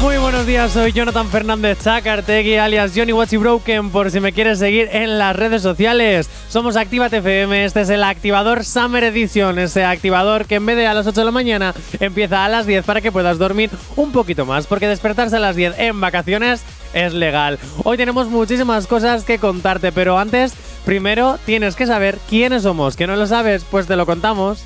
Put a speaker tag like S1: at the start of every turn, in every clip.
S1: Muy buenos días, soy Jonathan Fernández Chacartegui, alias Johnny Watchy Broken, por si me quieres seguir en las redes sociales. Somos Actívate FM, este es el activador Summer Edition, ese activador que en vez de a las 8 de la mañana empieza a las 10 para que puedas dormir un poquito más, porque despertarse a las 10 en vacaciones es legal. Hoy tenemos muchísimas cosas que contarte, pero antes, primero tienes que saber quiénes somos. ¿Que no lo sabes? Pues te lo contamos.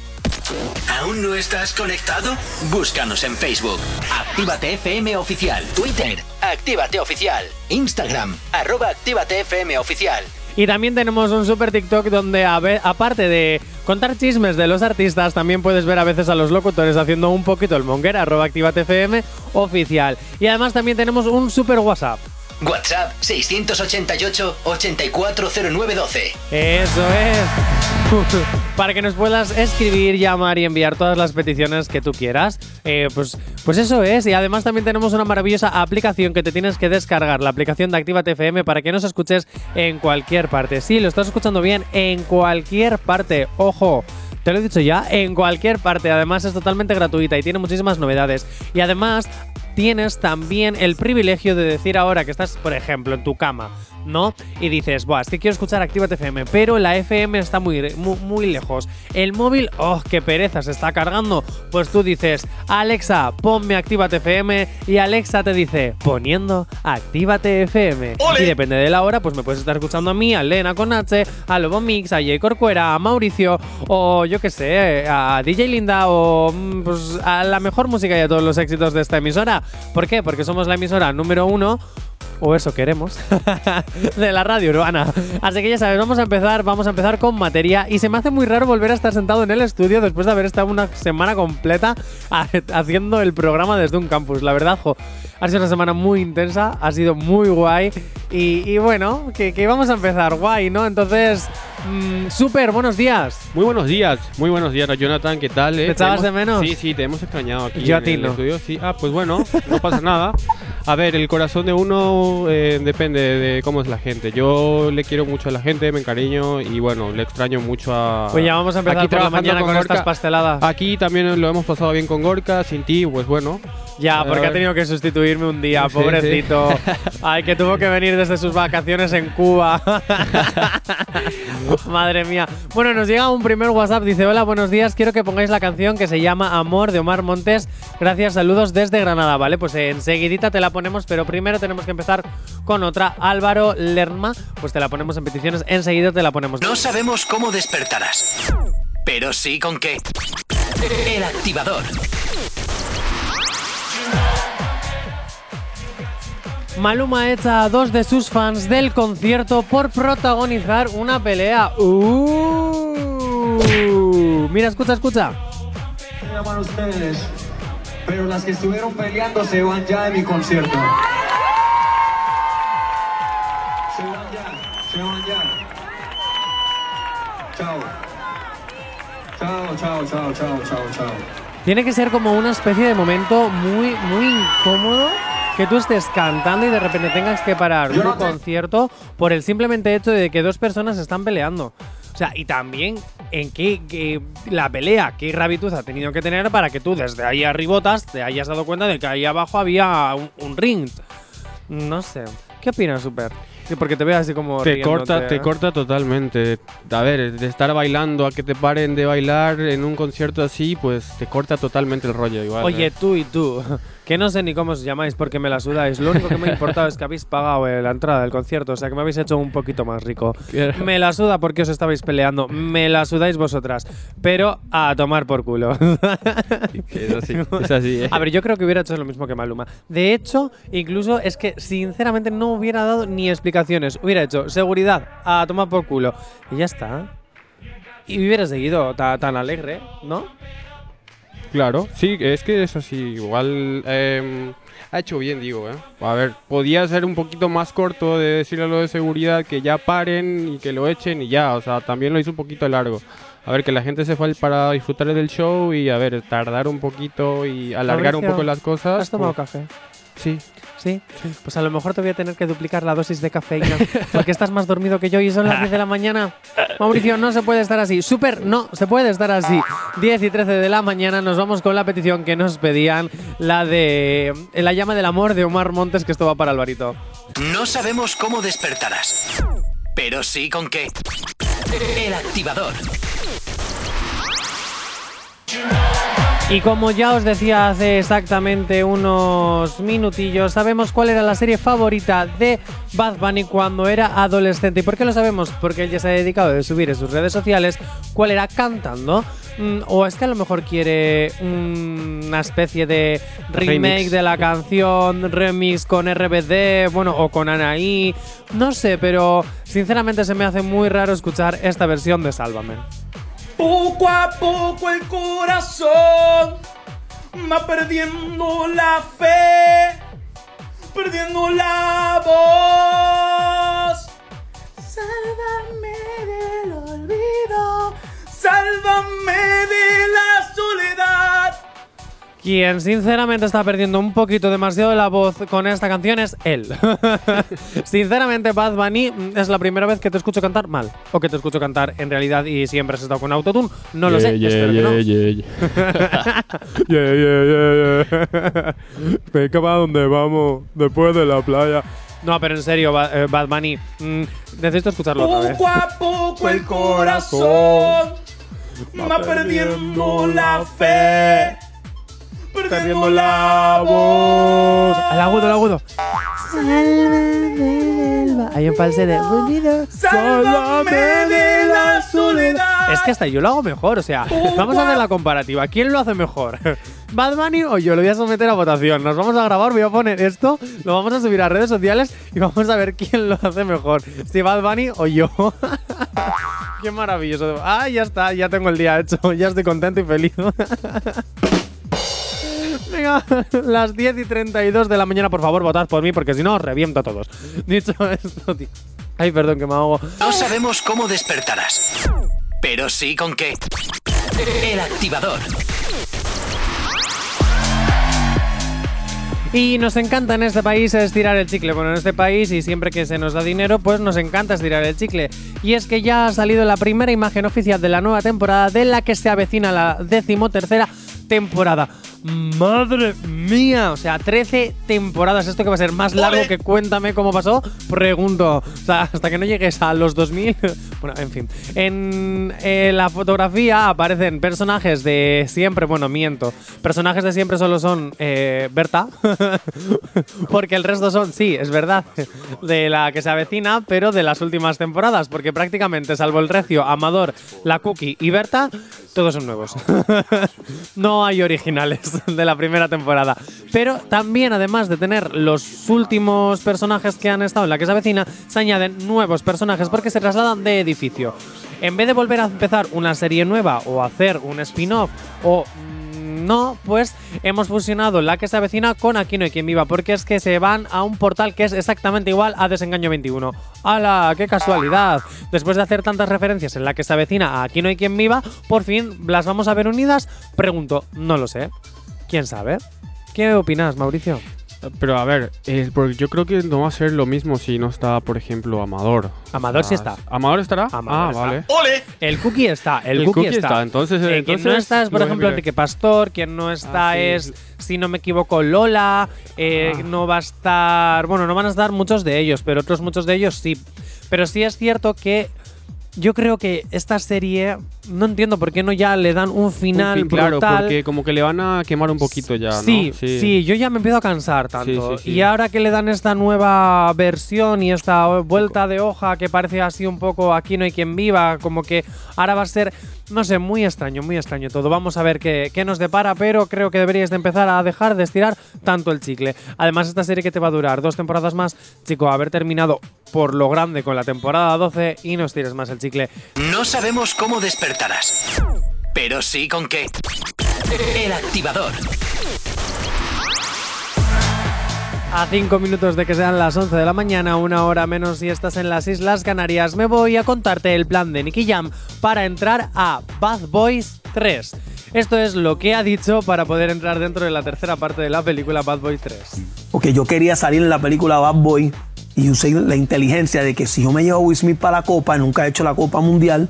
S2: ¿Aún no estás conectado? Búscanos en Facebook. Actívate FM Oficial. Twitter. Actívate Oficial. Instagram. Arroba Actívate FM Oficial.
S1: Y también tenemos un super TikTok donde, a aparte de contar chismes de los artistas, también puedes ver a veces a los locutores haciendo un poquito el monger, arroba Actívate FM oficial. Y además también tenemos un super WhatsApp.
S2: WhatsApp 688 840912.
S1: Eso es. Para que nos puedas escribir, llamar y enviar todas las peticiones que tú quieras. Eh, pues, pues eso es. Y además también tenemos una maravillosa aplicación que te tienes que descargar, la aplicación de Actívate FM, para que nos escuches en cualquier parte. Sí, lo estás escuchando bien, en cualquier parte. Ojo. Te lo he dicho ya, en cualquier parte. Además es totalmente gratuita y tiene muchísimas novedades. Y además tienes también el privilegio de decir ahora que estás, por ejemplo, en tu cama, ¿no? Y dices, Buah, es que quiero escuchar Actívate FM, pero la FM está muy, muy, muy lejos. El móvil, oh, qué pereza, se está cargando. Pues tú dices, Alexa, ponme Actívate FM y Alexa te dice, poniendo Actívate FM. Y depende de la hora, pues me puedes estar escuchando a mí, a Lena con H, a Lobo Mix, a Jay Corcuera, a Mauricio, o yo qué sé, a DJ Linda, o mm, pues a la mejor música y a todos los éxitos de esta emisora. ¿Por qué? Porque somos la emisora número uno o eso queremos, de la radio urbana. Así que ya sabes, vamos a empezar, vamos a empezar con materia y se me hace muy raro volver a estar sentado en el estudio después de haber estado una semana completa ha- haciendo el programa desde un campus. La verdad, jo, ha sido una semana muy intensa, ha sido muy guay y, y bueno, que, que vamos a empezar guay, ¿no? Entonces, mm, súper, buenos días.
S3: Muy buenos días, muy buenos días, Jonathan, ¿qué tal? eh?
S1: ¿Me echabas
S3: Te hemos-
S1: de menos?
S3: Sí, sí, te hemos extrañado aquí
S1: Yo a
S3: en
S1: ti
S3: el
S1: no.
S3: estudio. Sí, ah, pues bueno, no pasa nada. A ver, el corazón de uno eh, depende de cómo es la gente. Yo le quiero mucho a la gente, me encariño y bueno, le extraño mucho a.
S1: Pues ya vamos a empezar
S3: Aquí
S1: por la
S3: trabajando
S1: mañana con,
S3: Gorka.
S1: estas pasteladas.
S3: Aquí también lo hemos pasado bien con Gorka, sin ti, pues bueno.
S1: Ya, porque ha tenido que sustituirme un día,
S3: Sí,
S1: pobrecito. Ay, que tuvo que venir desde sus vacaciones en Cuba. Madre mía. Bueno, nos llega un primer WhatsApp. Dice: Hola, buenos días. Quiero que pongáis la canción que se llama Amor de Omar Montes. Gracias, saludos desde Granada. Vale, pues enseguidita te la ponemos, pero primero tenemos que empezar con otra. Álvaro Lerma, pues te la ponemos en peticiones. Enseguida te la ponemos.
S2: No sabemos cómo despertarás, pero sí con qué. El activador.
S1: Maluma echa a dos de sus fans del concierto por protagonizar una pelea. Uh. Mira, escucha, escucha.
S4: Se llaman ustedes, pero las que estuvieron peleando se van ya de mi concierto. Se van ya, se van ya. Chao. Chao, chao, chao, chao, chao, chao.
S1: Tiene que ser como una especie de momento muy, muy incómodo que tú estés cantando y de repente tengas que parar
S4: Yo
S1: un
S4: no te-
S1: concierto por el simplemente hecho de que dos personas están peleando. O sea, y también en qué, qué- la pelea, qué rabitud ha tenido que tener para que tú desde ahí arribotas te hayas dado cuenta de que ahí abajo había un, un ring. No sé. ¿Qué opinas, Super? Sí, porque te veo así como.
S3: Te
S1: riéndote,
S3: corta, te
S1: ¿eh?
S3: corta totalmente. A ver, de estar bailando a que te paren de bailar en un concierto así, pues te corta totalmente el rollo igual.
S1: Oye,
S3: ¿eh?
S1: tú y tú, que no sé ni cómo os llamáis porque me la sudáis. Lo único que me ha importado es que habéis pagado eh, la entrada del concierto, o sea que me habéis hecho un poquito más rico. Me la suda porque os estabais peleando, me la sudáis vosotras, pero a tomar por culo.
S3: Es así, es así. ¿eh?
S1: A ver, yo creo que hubiera hecho lo mismo que Maluma. De hecho, incluso es que sinceramente no hubiera dado ni explicaciones. Hubiera hecho seguridad a tomar por culo. Y ya está. Y hubiera seguido ta- tan alegre, ¿no?
S3: Claro, sí, es que es así. Igual eh, ha hecho bien, digo, ¿eh? A ver, podía ser un poquito más corto de decirle a lo de seguridad que ya paren y que lo echen y ya. O sea, también lo hizo un poquito largo. A ver, que la gente se fue para disfrutar del show y, a ver, tardar un poquito y alargar un poco las cosas.
S1: ¿Has tomado
S3: pues,
S1: café?
S3: Sí.
S1: ¿Sí? Pues a lo mejor te voy a tener que duplicar la dosis de cafeína porque estás más dormido que yo y son las 10 de la mañana. Mauricio, no se puede estar así. Super, no se puede estar así. 10 y 13 de la mañana nos vamos con la petición que nos pedían, la de La llama del amor de Omar Montes, que esto va para Alvarito.
S2: No sabemos cómo despertarás, pero sí con qué. El activador.
S1: Y como ya os decía hace exactamente unos minutillos, sabemos cuál era la serie favorita de Bad Bunny cuando era adolescente. ¿Y por qué lo sabemos? Porque él ya se ha dedicado a subir en sus redes sociales cuál era cantando. Mm, o es que a lo mejor quiere una especie de remake
S3: Remix.
S1: de la canción, remix con RBD, bueno, o con Anaí. No sé, pero sinceramente se me hace muy raro escuchar esta versión de Sálvame.
S5: Poco a poco el corazón va perdiendo la fe, perdiendo la
S1: Quien sinceramente está perdiendo un poquito demasiado la voz con esta canción es él. sinceramente, Bad Bunny mm, es la primera vez que te escucho cantar mal. O que te escucho cantar en realidad y siempre has estado con autotune. No lo sé,
S3: Yeah,
S1: espero que
S3: yeah,
S1: no.
S3: yeah, yeah. yeah, yeah, yeah, yeah. Venga, ¿para dónde vamos? Después de la playa.
S1: No, pero en serio, eh, Bad Bunny, mm, necesito escucharlo otra vez.
S5: Poco a poco el corazón va perdiendo la fe, perdiendo la voz.
S1: El agudo, el agudo. Hay un false de
S5: Sálvame de la soledad.
S1: Es que hasta yo lo hago mejor, o sea, vamos a hacer la comparativa. ¿Quién lo hace mejor? ¿Bad Bunny o yo? Lo voy a someter a votación. Nos vamos a grabar, voy a poner esto, lo vamos a subir a redes sociales y vamos a ver quién lo hace mejor. Si Bad Bunny o yo. Qué maravilloso. Ah, ya está, ya tengo el día hecho. Ya estoy contento y feliz. Venga, las 10 y 32 de la mañana, por favor, votad por mí, porque si no, os reviento a todos. Dicho esto, tío. Ay, perdón, que me hago.
S2: No sabemos cómo despertarás, pero sí con qué. El activador.
S1: Y nos encanta en este país estirar el chicle. Bueno, en este país y siempre que se nos da dinero, pues nos encanta estirar el chicle. Y es que ya ha salido la primera imagen oficial de la nueva temporada de la que se avecina la decimotercera temporada. Madre mía, o sea, 13 temporadas. ¿Esto que va a ser más largo que Cuéntame cómo pasó? Pregunto. O sea, hasta que no llegues a los 2000. Bueno, en fin. En eh, la fotografía aparecen personajes de siempre. Bueno, miento. Personajes de siempre solo son eh, Berta. porque el resto son, sí, es verdad, de la que se avecina, pero de las últimas temporadas. Porque prácticamente, salvo el Recio, Amador, la Cookie y Berta, todos son nuevos. no hay originales de la primera temporada. Pero también, además de tener los últimos personajes que han estado en la que se avecina, se añaden nuevos personajes porque se trasladan de edificio. En vez de volver a empezar una serie nueva o hacer un spin-off o no, pues hemos fusionado la que se avecina con Aquí no hay quien viva, porque es que se van a un portal que es exactamente igual a Desengaño 21. ¡Hala! ¡Qué casualidad! Después de hacer tantas referencias en la que se avecina a Aquí no hay quien viva, por fin las vamos a ver unidas. Pregunto, no lo sé. ¿Quién sabe? ¿Qué opinas, Mauricio?
S3: Pero a ver, eh, porque yo creo que no va a ser lo mismo si no está, por ejemplo, Amador.
S1: Amador sí
S3: Ah,
S1: está.
S3: ¿Amador estará?
S1: Amador
S3: ah,
S1: está.
S3: vale.
S5: ¡Ole!
S1: El cookie está, el,
S3: El
S1: cookie,
S3: cookie
S1: está.
S3: está, entonces-
S1: Eh, quien no está es, por
S3: lo
S1: ejemplo. Enrique Pastor. Quien no está
S3: Ah, sí.
S1: es, si no me equivoco, Lola. eh,
S3: Ah.
S1: No va a estar. Bueno, no van a estar muchos de ellos, pero otros muchos de ellos sí. Pero sí es cierto que. Yo creo que esta serie no entiendo por qué no ya le dan un final
S3: Un fin, claro,
S1: brutal.
S3: porque como que le van a quemar un poquito ya, ¿no?
S1: Sí, sí, yo ya me empiezo a cansar tanto.
S3: sí, sí.
S1: Y ahora que le dan esta nueva versión y esta vuelta de hoja que parece así un poco aquí no hay quien viva, como que ahora va a ser, no sé, muy extraño, muy extraño todo. Vamos a ver qué, qué nos depara, pero creo que deberíais de empezar a dejar de estirar tanto el chicle. Además, esta serie que te va a durar dos temporadas más, chico, haber terminado por lo grande con la temporada 12 y no estires más el chicle.
S2: No sabemos cómo despertarás, pero sí con qué. El activador.
S1: A cinco minutos de que sean las 11 de la mañana, una hora menos si estás en las Islas Canarias, me voy a contarte el plan de Nicky Jam para entrar a Bad Boys 3. Esto es lo que ha dicho para poder entrar dentro de la tercera parte de la película Bad Boys 3.
S6: Porque yo quería salir en la película Bad Boy y usé la inteligencia de que si yo me llevo a Will Smith para la Copa, nunca he hecho la Copa Mundial,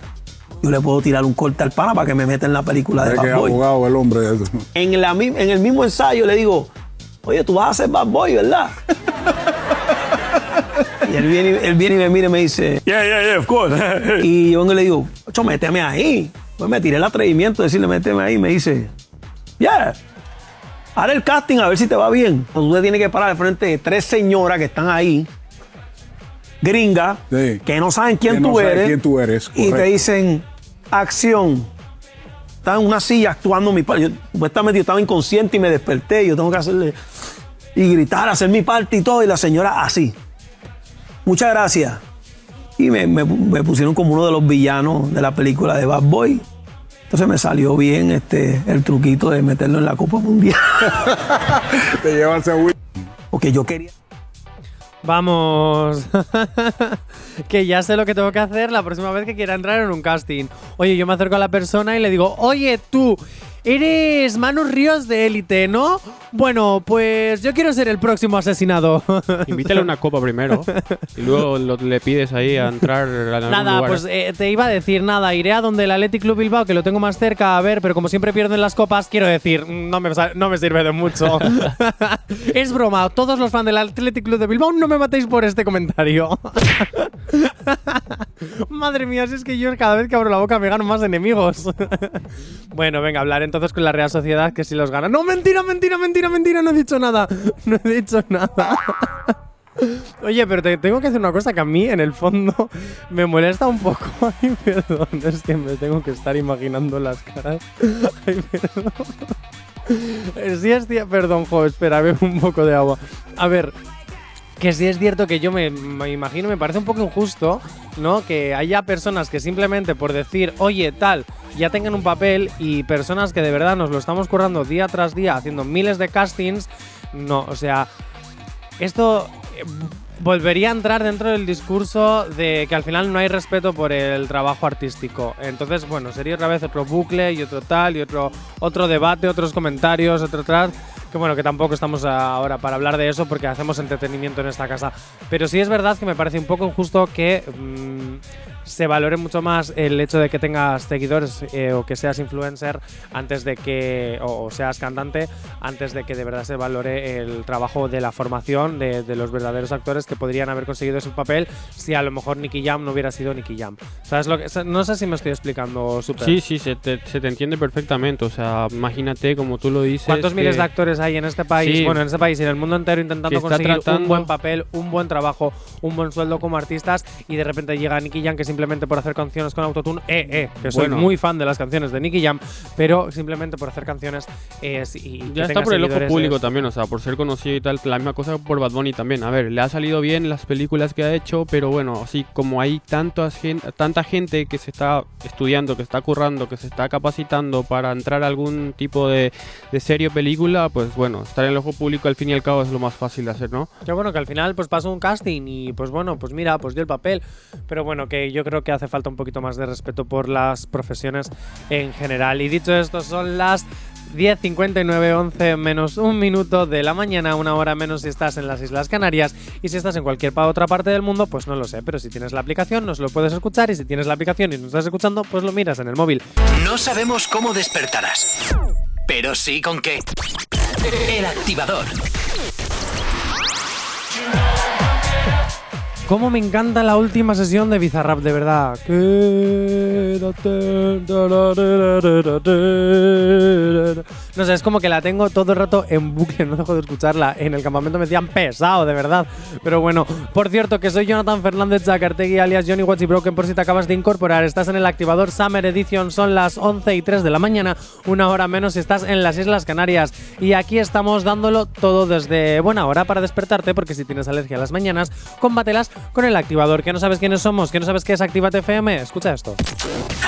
S6: yo le puedo tirar un corte al pana para que me meta en la película de
S5: que
S6: Bad Boy.
S5: abogado el hombre. eso.
S6: En, la mi- en el mismo ensayo le digo, oye, tú vas a ser Bad Boy, ¿verdad? y él viene, y- él viene y me mira y me dice,
S5: Yeah, yeah, yeah, of course.
S6: y yo vengo y le digo, ocho, méteme ahí. Pues me tiré el atrevimiento de decirle, méteme ahí. Y me dice, yeah, haré el casting a ver si te va bien. Entonces tú te tienes que parar al frente de tres señoras que están ahí, gringas,
S5: Sí.
S6: que no saben quién
S5: Que
S6: tú
S5: no
S6: eres.
S5: quién tú eres,
S6: Y te dicen, acción. Estaba en una silla actuando mi parte. Yo supuestamente yo estaba inconsciente y me desperté. Yo tengo que hacerle y gritar, hacer mi parte y todo. Y la señora así. Muchas gracias. Y me, me- me pusieron como uno de los villanos de la película de Bad Boy. Entonces me salió bien este, el truquito de meterlo en la Copa Mundial.
S5: Te llevas a Will.
S6: Porque yo quería.
S1: Vamos. que ya sé lo que tengo que hacer la próxima vez que quiera entrar en un casting. Oye, yo me acerco a la persona y le digo, oye, tú, eres Manu Ríos de Élite, ¿no? Bueno, pues yo quiero ser el próximo asesinado.
S3: Invítale una copa primero y luego lo- le pides ahí a entrar a algún
S1: Nada,
S3: lugar.
S1: pues eh, te iba a decir nada, iré a donde el Athletic Club Bilbao, que lo tengo más cerca, a ver, pero como siempre pierdo en las copas, quiero decir, mm, no me, sa- no me sirve de mucho. es broma, todos los fans del Athletic Club de Bilbao, no me matéis por este comentario. Madre mía, si es que yo cada vez que abro la boca me gano más enemigos. bueno, venga, hablar entonces con la Real Sociedad, que si los gana. No, mentira, mentira, mentira, mentira, no he dicho nada. No he dicho nada. Oye, pero te tengo que hacer una cosa que a mí, en el fondo, me molesta un poco. Ay, perdón, es que me tengo que estar imaginando las caras. Ay, perdón. Sí, es cierto. Perdón, jo, espera, bebo un poco de agua. A ver, que sí es cierto que yo me, imagino, me parece un poco injusto, ¿no? Que haya personas que simplemente por decir, oye, tal, ya tengan un papel y personas que de verdad nos lo estamos currando día tras día haciendo miles de castings. No, o sea, esto eh, volvería a entrar dentro del discurso de que al final no hay respeto por el trabajo artístico. Entonces, bueno, sería otra vez otro bucle y otro tal y otro, otro debate, otros comentarios, otro tal. Que bueno, que tampoco estamos ahora para hablar de eso porque hacemos entretenimiento en esta casa. Pero sí es verdad que me parece un poco injusto que mm, se valore mucho más el hecho de que tengas seguidores eh, o que seas influencer antes de que, o, o seas cantante, antes de que de verdad se valore el trabajo de la formación de, de los verdaderos actores que podrían haber conseguido ese papel si a lo mejor Nicky Jam no hubiera sido Nicky Jam. ¿Sabes lo que? No sé si me estoy explicando súper.
S3: Sí, sí, se te, se te entiende perfectamente. O sea, imagínate como tú lo dices.
S1: ¿Cuántos miles de actores hay en este país?
S3: Sí.
S1: Bueno, en este país y en el mundo entero intentando conseguir un
S3: tratando-
S1: buen papel, un buen trabajo, un buen sueldo como artistas y de repente llega Nicky Jam que simplemente por hacer canciones con autotune, eh, eh, que soy
S3: Bueno.
S1: muy fan de las canciones de Nicky Jam, pero simplemente por hacer canciones eh, y
S3: Ya está por el ojo público
S1: es-
S3: también, o sea, por ser conocido y tal. La misma cosa por Bad Bunny también. A ver, le ha salido bien las películas que ha hecho, pero bueno, así como hay tantas tanta gente que se está estudiando, que está currando, que se está capacitando para entrar a algún tipo de, de serie o película, pues bueno, estar en el ojo público al fin y al cabo es lo más fácil de hacer, ¿no?
S1: Que bueno, que al final pues pasó un casting y pues bueno, pues mira, pues dio el papel. Pero bueno, que yo creo que hace falta un poquito más de respeto por las profesiones en general. Y dicho esto, son las 10.59, 11 menos un minuto de la mañana, una hora menos si estás en las Islas Canarias. Y si estás en cualquier otra parte del mundo, pues no lo sé. Pero si tienes la aplicación, nos lo puedes escuchar. Y si tienes la aplicación y nos estás escuchando, pues lo miras en el móvil.
S2: No sabemos cómo despertarás, pero sí con qué. El activador.
S1: Cómo me encanta la última sesión de Bizarrap, de verdad. No sé, es como que la tengo todo el rato en bucle, no dejo de escucharla. En el campamento me decían pesado, de verdad. Pero bueno, por cierto, que soy Jonathan Fernández Zacartegui, alias Johnny Watchy Broken, por si te acabas de incorporar. Estás en el activador Summer Edition, son las 11 y 3 de la mañana, una hora menos si estás en las Islas Canarias. Y aquí estamos dándolo todo desde buena hora para despertarte, porque si tienes alergia a las mañanas, combátelas con el activador. ¿Que no sabes quiénes somos? ¿Que no sabes qué es Actívate FM? Escucha esto.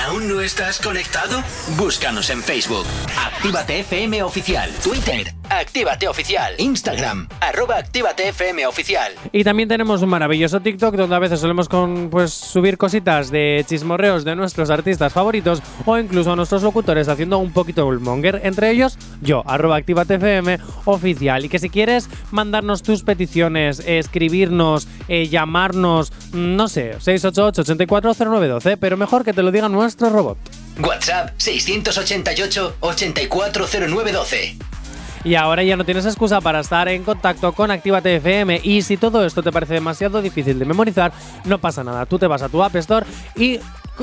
S2: ¿Aún no estás conectado? Búscanos en Facebook. Actívate FM Oficial. Twitter. Actívate Oficial. Instagram, arroba Actívate FM Oficial.
S1: Y también tenemos un maravilloso TikTok donde a veces solemos con, pues, subir cositas de chismorreos de nuestros artistas favoritos o incluso nuestros locutores haciendo un poquito de monger. Entre ellos, yo, arroba ActívateFM oficial. Y que si quieres mandarnos tus peticiones, escribirnos, eh, llamarnos, mm, no sé, 688-840912, pero mejor que te lo diga nuestro robot.
S2: WhatsApp 688 840912.
S1: Y ahora ya no tienes excusa para estar en contacto con Actívate FM. Y si todo esto te parece demasiado difícil de memorizar, no pasa nada. Tú te vas a tu App Store y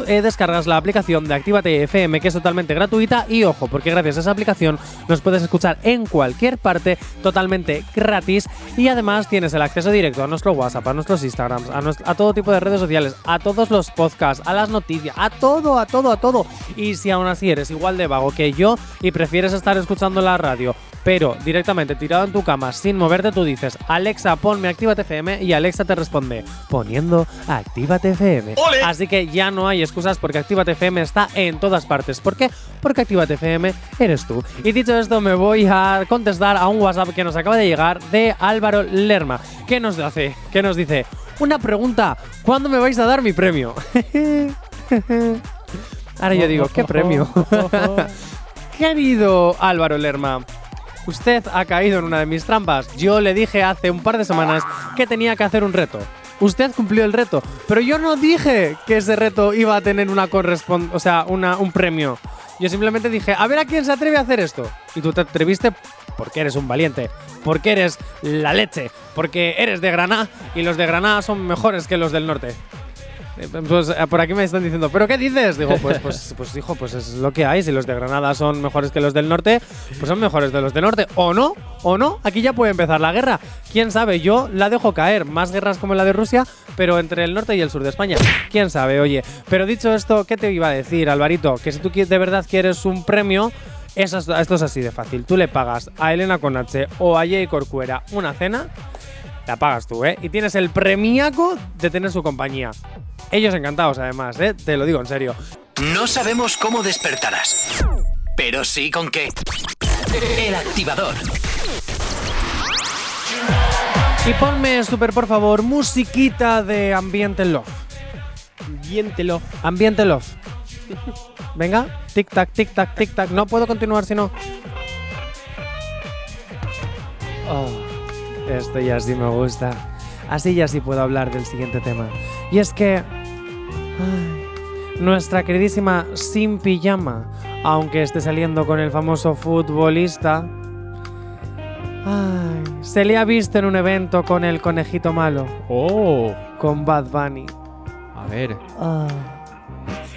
S1: eh, descargas la aplicación de Actívate FM, que es totalmente gratuita. Y ojo, porque gracias a esa aplicación nos puedes escuchar en cualquier parte, totalmente gratis. Y además tienes el acceso directo a nuestro WhatsApp, a nuestros Instagrams, a, todo tipo de redes sociales, a todos los podcasts, a las noticias, a todo, a todo, a todo. Y si aún así eres igual de vago que yo y prefieres estar escuchando la radio, pero directamente tirado en tu cama sin moverte, tú dices, Alexa, ponme Actívate FM y Alexa te responde, poniendo Actívate FM. Así que ya no hay excusas porque Actívate FM está en todas partes. ¿Por qué? Porque Actívate FM eres tú. Y dicho esto, me voy a contestar a un WhatsApp que nos acaba de llegar de Álvaro Lerma. ¿Qué nos hace? ¿Qué nos dice? Una pregunta, ¿cuándo me vais a dar mi premio? Ahora yo digo, ¿qué premio? Querido Álvaro Lerma, usted ha caído en una de mis trampas. Yo le dije hace un par de semanas que tenía que hacer un reto. Usted cumplió el reto, pero yo no dije que ese reto iba a tener una correspon o sea, una, un premio. Yo simplemente dije, a ver a quién se atreve a hacer esto. Y tú te atreviste porque eres un valiente, porque eres la leche, porque eres de Granada y los de Granada son mejores que los del norte. Eh, Pues eh, por aquí me están diciendo, ¿pero qué dices? Digo, pues, pues, pues hijo, pues es lo que hay. Si los de Granada son mejores que los del norte, pues son mejores de los del norte. ¿O no? ¿O no? Aquí ya puede empezar la guerra. ¿Quién sabe? Yo la dejo caer. Más guerras como la de Rusia, pero entre el norte y el sur de España. ¿Quién sabe? Oye, pero dicho esto, ¿qué te iba a decir, Alvarito? Que si tú de verdad quieres un premio, eso esto es así de fácil. Tú le pagas a Elena Conache o a Jay Corcuera una cena la pagas tú, ¿eh? Y tienes el premiaco de tener su compañía. Ellos encantados, además, ¿eh? Te lo digo en serio.
S2: No sabemos cómo despertarás, pero sí con qué. El activador.
S1: Y ponme, super, por favor, musiquita de Ambiente Love.
S3: Viéntelo.
S1: Ambiente Love. Venga, tic-tac, tic-tac, tic-tac. No puedo continuar si no. Oh, esto ya sí me gusta. Así ya sí puedo hablar del siguiente tema. Y es que. ay, nuestra queridísima Sin Pijama, aunque esté saliendo con el famoso futbolista. ay, se le ha visto en un evento con el conejito malo,
S3: Oh.
S1: con Bad Bunny.
S3: A ver.
S1: Ah.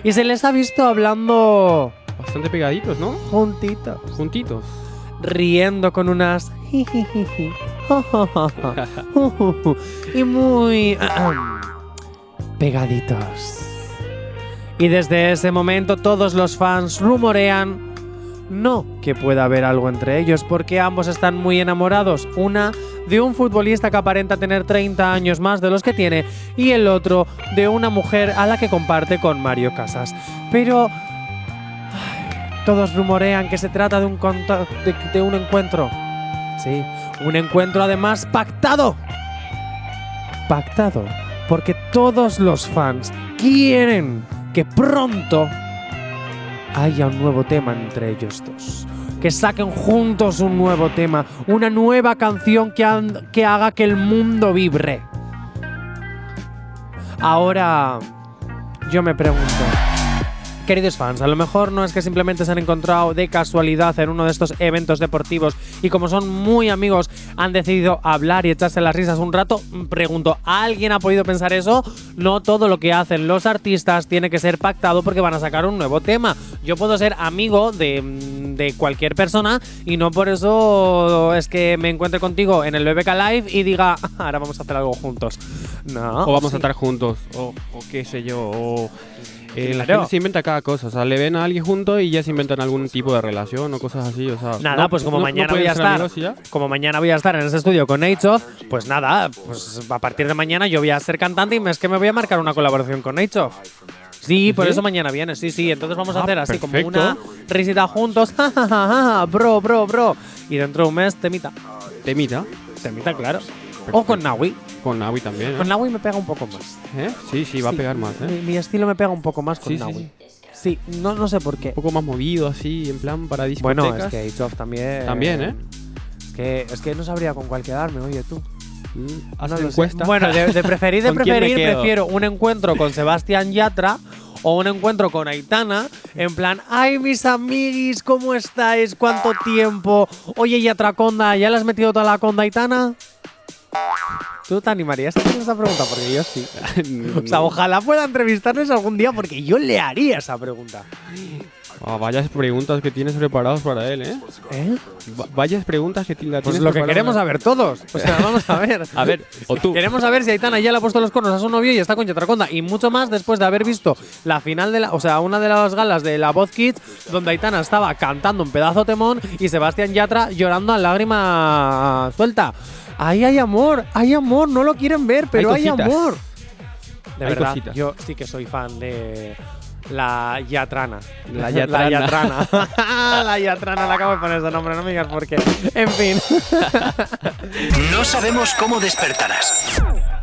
S1: Y se les ha visto hablando
S3: Bastante pegaditos, ¿no?
S1: juntitos,
S3: Juntitos.
S1: riendo con unas y muy pegaditos. Y desde ese momento todos los fans rumorean no que pueda haber algo entre ellos porque ambos están muy enamorados. Una de un futbolista que aparenta tener 30 años más de los que tiene y el otro de una mujer a la que comparte con Mario Casas. Pero todos rumorean que se trata de un, de un encuentro. Sí, un encuentro además pactado. Pactado. Porque todos los fans quieren que pronto haya un nuevo tema entre ellos dos. Que saquen juntos un nuevo tema, una nueva canción que, que haga que el mundo vibre. Ahora, yo me pregunto, queridos fans, a lo mejor no es que simplemente se han encontrado de casualidad en uno de estos eventos deportivos y como son muy amigos han decidido hablar y echarse las risas un rato. Pregunto, ¿alguien ha podido pensar eso? No todo lo que hacen los artistas tiene que ser pactado porque van a sacar un nuevo tema. Yo puedo ser amigo de, de cualquier persona y no por eso es que me encuentre contigo en el BBK Live y diga, "Ah, ahora vamos a hacer algo juntos. No.
S3: o vamos
S1: sí.
S3: a estar juntos. O, o qué sé yo. O, eh, La gente se inventa cada cosa. O sea, le ven a alguien junto y ya se inventan algún tipo de relación o cosas así. O sea,
S1: Nada,
S3: no-
S1: pues como
S3: no-
S1: mañana voy a estar. Como mañana voy a estar en ese estudio con Nature, pues nada, pues a partir de mañana yo voy a ser cantante y me- es que me voy a marcar una colaboración con Nature. Sí, por
S3: ¿Sí?
S1: eso mañana viene, sí, sí. Entonces vamos a
S3: Ah,
S1: hacer así como una risita juntos. Ja, ja, ja, ja, bro, bro, bro. y dentro de un mes temita.
S3: Temita.
S1: Temita, claro. O con Naui.
S3: Con Naui también. ¿eh?
S1: Con Naui me pega un poco más.
S3: ¿Eh? Sí, sí, va
S1: Sí,
S3: a pegar más,
S1: Mi,
S3: ¿eh?
S1: mi estilo me pega un poco más con
S3: Sí, sí,
S1: Naui.
S3: sí.
S1: Sí, no, no sé por qué.
S3: Un poco más movido, así, en plan para discotecas.
S1: Bueno, es que también.
S3: También, ¿eh?
S1: Es que, es que no sabría con cuál quedarme, oye tú.
S3: Mm,
S1: No
S3: encuesta.
S1: Bueno, de, de preferir, de
S3: ¿Con quién me
S1: preferir, prefiero un encuentro con Sebastián Yatra o un encuentro con Aitana, en plan, ay, mis amiguis, ¿cómo estáis? ¿Cuánto tiempo? Oye, Yatraconda, ¿ya le has metido toda la conda, Aitana? ¿Tú te animarías a hacer esa pregunta? Porque yo sí. O sea, ojalá pueda entrevistarles algún día porque yo le haría esa pregunta.
S3: Ah, vayas preguntas que tienes preparados para él, ¿eh?
S1: ¿Eh?
S3: Va- vayas preguntas que ti- la
S1: Pues
S3: tienes
S1: lo que queremos saber todos. O sea, vamos a ver.
S3: A ver, o tú.
S1: Queremos saber si Aitana ya le ha puesto los cornos a su novio y está con Yatraconda. Y mucho más después de haber visto la final de la. O sea, una de las galas de la Voz Kids, donde Aitana estaba cantando un pedazo temón y Sebastián Yatra llorando a lágrima suelta. Ahí hay amor, hay amor, no lo quieren ver, pero hay, amor. De
S3: Hay
S1: verdad,
S3: cositas.
S1: yo sí que soy fan de la Yatrana.
S3: La
S1: la
S3: Yatrana.
S1: Yatrana. la Yatrana, le acabo de poner ese nombre, no me digas por qué. En fin.
S2: No sabemos cómo despertarás,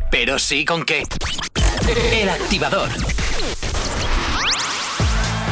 S2: pero sí con qué. El activador.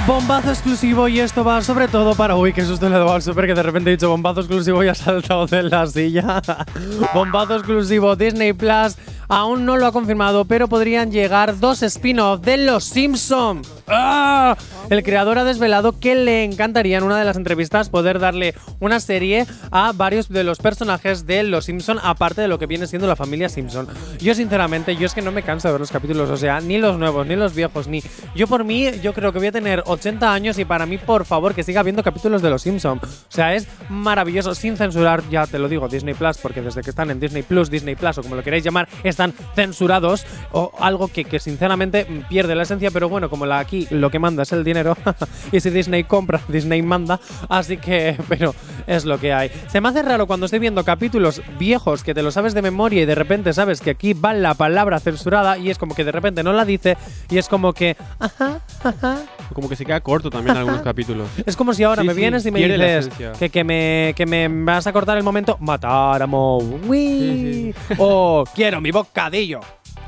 S1: Bombazo exclusivo y esto va sobre todo para. Uy, qué susto le he al super que de repente he dicho bombazo exclusivo y ha saltado de la silla. bombazo exclusivo Disney Plus. Aún no lo ha confirmado, pero podrían llegar dos spin-off de Los Simpson. ¡Ah! El creador ha desvelado que le encantaría en una de las entrevistas poder darle una serie a varios de los personajes de Los Simpson, aparte de lo que viene siendo la familia Simpson. Yo sinceramente, yo es que no me canso de ver los capítulos, o sea, ni los nuevos, ni los viejos, ni... Yo por mí, yo creo que voy a tener 80 años y para mí, por favor, que siga viendo capítulos de Los Simpson. O sea, es maravilloso, sin censurar, ya te lo digo, Disney Plus, porque desde que están en Disney Plus, Disney Plus o como lo queráis llamar, están censurados, o algo que, que sinceramente pierde la esencia, pero bueno, como la, aquí lo que manda es el dinero, y si Disney compra, Disney manda, así que, pero es lo que hay. Se me hace raro cuando estoy viendo capítulos viejos que te lo sabes de memoria y de repente sabes que aquí va la palabra censurada y es como que de repente no la dice y es como que, ajá, ajá.
S3: Como que se queda corto también algunos capítulos.
S1: Es como si ahora
S3: Sí,
S1: me
S3: sí,
S1: vienes y me dices que, que, me, que me vas a cortar el momento matar a Moe.
S3: Sí,
S1: O quiero mi bocadillo.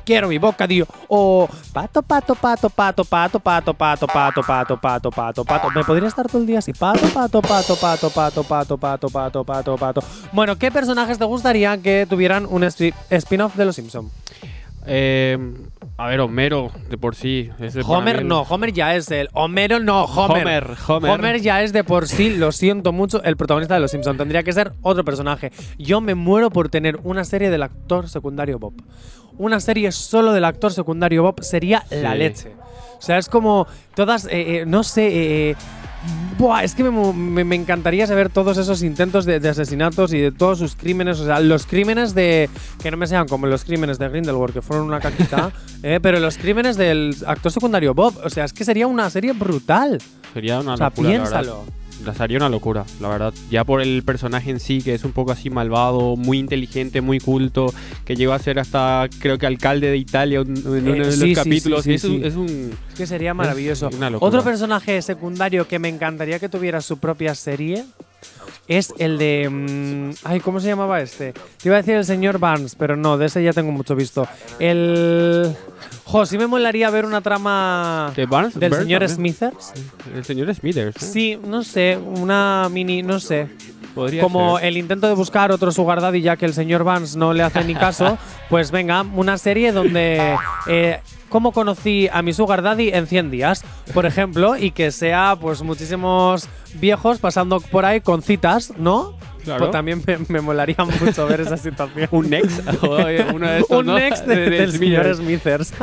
S1: Quiero mi bocadillo. O pato, pato, pato, pato, pato, pato, pato, pato, pato, pato, pato, pato. Me podría estar todo el día así. Pato, pato, pato, pato, pato, pato, pato, pato, pato, pato. Bueno, ¿qué personajes te gustaría que tuvieran un spi- spin-off de Los Simpsons?
S3: Eh, a ver, Homero, de por sí. es
S1: Homer no, Homer ya es el. Homero no, Homer.
S3: Homer, Homer.
S1: ya es de por sí, lo siento mucho, el protagonista de Los Simpsons. Tendría que ser otro personaje. Yo me muero por tener una serie del actor secundario Bob. Una serie solo del actor secundario Bob sería la leche. O sea, es como todas, eh, eh, no sé. eh, Buah, es que me, me- me encantaría saber todos esos intentos de, de asesinatos y de todos sus crímenes. O sea, los crímenes de. Que no me sean como los crímenes de Grindelwald, que fueron una caquita. eh, pero los crímenes del actor secundario Bob. O sea, es que sería una serie brutal.
S3: Sería una
S1: O sea,
S3: locura,
S1: piénsalo.
S3: La sería una locura, la verdad. Ya por el personaje en sí, que es un poco así malvado, muy inteligente, muy culto, que llegó a ser hasta, creo que alcalde de Italia en uno de los
S1: sí, sí,
S3: capítulos.
S1: sí,
S3: es,
S1: sí,
S3: es un-
S1: Es que sería maravilloso. Otro personaje secundario que me encantaría que tuviera su propia serie es el de. mm, ay, ¿cómo se llamaba este? Te iba a decir el señor Barnes, pero no, de ese ya tengo mucho visto. El. Jo, sí me molaría ver una trama
S3: ¿De Barnes?
S1: del señor
S3: también.
S1: Smithers.
S3: El señor Smithers. ¿eh?
S1: Sí, no sé, una mini, no sé.
S3: Podría
S1: Como
S3: ser.
S1: el intento de buscar otro sugar daddy ya que el señor Vance no le hace ni caso, pues venga, una serie donde eh, cómo conocí a mi sugar daddy en 100 días, por ejemplo, y que sea pues muchísimos viejos pasando por ahí con citas, ¿no?
S3: Claro.
S1: Pues también me, me molaría mucho ver esa situación.
S3: Un eh, uno de estos,
S1: Un
S3: ¿no?
S1: next de-
S3: De- de
S1: del señor
S3: Smithers.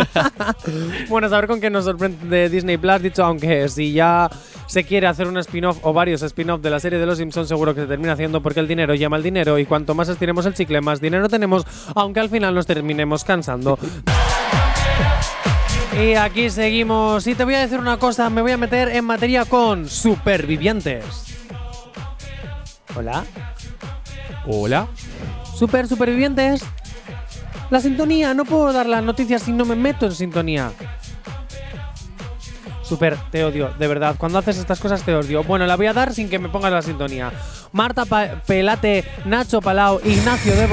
S1: Bueno, a saber con qué nos sorprende Disney Plus. Dicho, aunque si ya se quiere hacer un spin-off o varios spin-off de la serie de los Simpsons, seguro que se termina haciendo porque el dinero llama al dinero y cuanto más estiremos el chicle, más dinero tenemos, aunque al final nos terminemos cansando. Y aquí seguimos. Y te voy a decir una cosa, me voy a meter en materia con supervivientes. Hola.
S3: Hola.
S1: Super supervivientes. La sintonía, no puedo dar las noticias si no me meto en sintonía. Super, te odio, de verdad. Cuando haces estas cosas te odio. Bueno, la voy a dar sin que me pongas la sintonía. Marta Pa- Pelate, Nacho Palau, Ignacio de...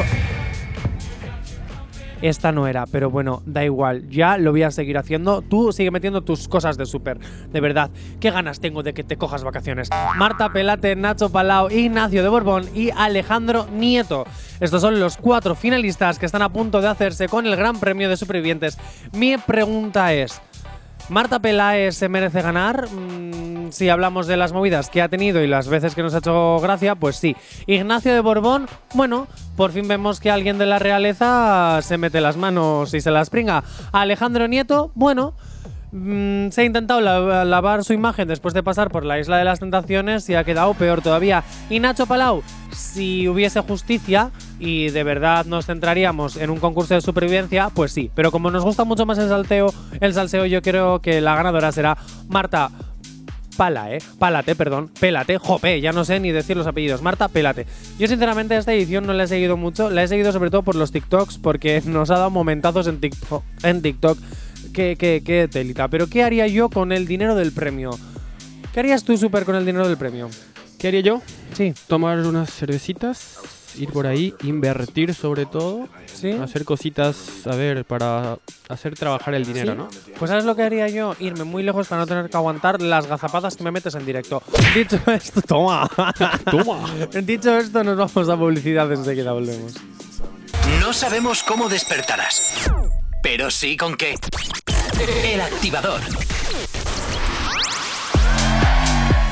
S1: Esta no era, pero bueno, da igual. Ya lo voy a seguir haciendo. Tú sigue metiendo tus cosas de súper. De verdad, qué ganas tengo de que te cojas vacaciones. Marta Pelate, Nacho Palau, Ignacio de Borbón y Alejandro Nieto. Estos son los cuatro finalistas que están a punto de hacerse con el Gran Premio de Supervivientes. Mi pregunta es. Marta Peláez se merece ganar. Mm, si hablamos de las movidas que ha tenido y las veces que nos ha hecho gracia, pues sí. Ignacio de Borbón, bueno, por fin vemos que alguien de la realeza se mete las manos y se las pringa. Alejandro Nieto, bueno. mm, se ha intentado la- lavar su imagen después de pasar por la isla de las tentaciones y ha quedado peor todavía. Y Nacho Palau, si hubiese justicia y de verdad nos centraríamos en un concurso de supervivencia, pues sí. Pero como nos gusta mucho más el salteo, el salseo, yo creo que la ganadora será Marta Pala, ¿eh? Pálate, perdón. Pélate, jope, ya no sé ni decir los apellidos. Marta, pélate. Yo sinceramente esta edición no la he seguido mucho. La he seguido sobre todo por los TikToks porque nos ha dado momentazos en TikTok. En TikTok. Qué, qué, qué telita. Pero ¿qué haría yo con el dinero del premio? ¿Qué harías tú, Super, con el dinero del premio?
S3: ¿Qué haría yo?
S1: Sí,
S3: Tomar unas cervecitas, ir por ahí, invertir sobre todo,
S1: sí.
S3: hacer cositas, a ver, para hacer trabajar el dinero,
S1: ¿Sí?
S3: ¿no?
S1: Pues ¿sabes lo que haría yo? Irme muy lejos para no tener que aguantar las gazapadas que me metes en directo. Dicho esto, toma.
S3: Toma.
S1: Dicho esto, nos vamos a publicidad enseguida volvemos.
S2: No sabemos cómo despertarás, pero sí con qué. El activador.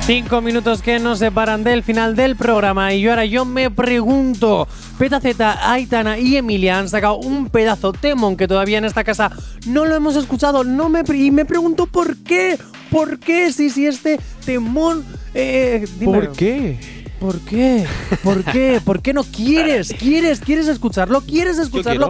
S1: Cinco minutos que nos separan del final del programa y yo ahora yo me pregunto, Petaceta, Aitana y Emilia han sacado un pedazo temón que todavía en esta casa no lo hemos escuchado, no me y me pregunto por qué, por qué si si este temón, eh.
S3: ¿Por qué?
S1: ¿Por qué? ¿Por qué? ¿Por qué no quieres? ¿Quieres? ¿Quieres escucharlo? ¿Quieres escucharlo?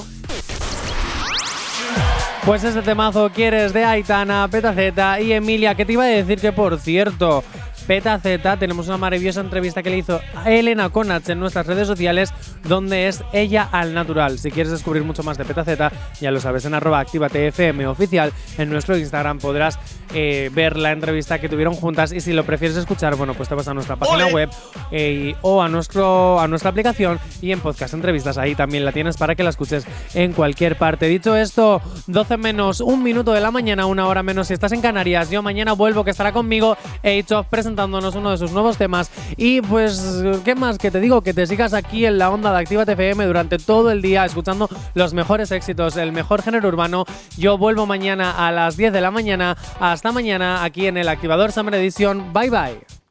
S1: Pues este temazo quieres de Aitana, Petaceta y Emilia, que te iba a decir que por cierto, Petaceta, tenemos una maravillosa entrevista que le hizo a Elena Conach en nuestras redes sociales, donde es ella al natural. Si quieres descubrir mucho más de Petaceta, ya lo sabes, en arroba activatfm oficial, en nuestro Instagram podrás eh, ver la entrevista que tuvieron juntas y si lo prefieres escuchar, bueno, pues te vas a nuestra página web eh, o a, nuestro, a nuestra aplicación y en podcast entrevistas, ahí también la tienes para que la escuches en cualquier parte. Dicho esto, 12 menos un minuto de la mañana, una hora menos si estás en Canarias. Yo mañana vuelvo que estará conmigo H-Off presentándonos uno de sus nuevos temas. Y pues, ¿qué más que te digo? Que te sigas aquí en la onda de Activa FM durante todo el día escuchando los mejores éxitos, el mejor género urbano. Yo vuelvo mañana a las 10 de la mañana. Hasta mañana aquí en el Activador Summer Edition. Bye bye.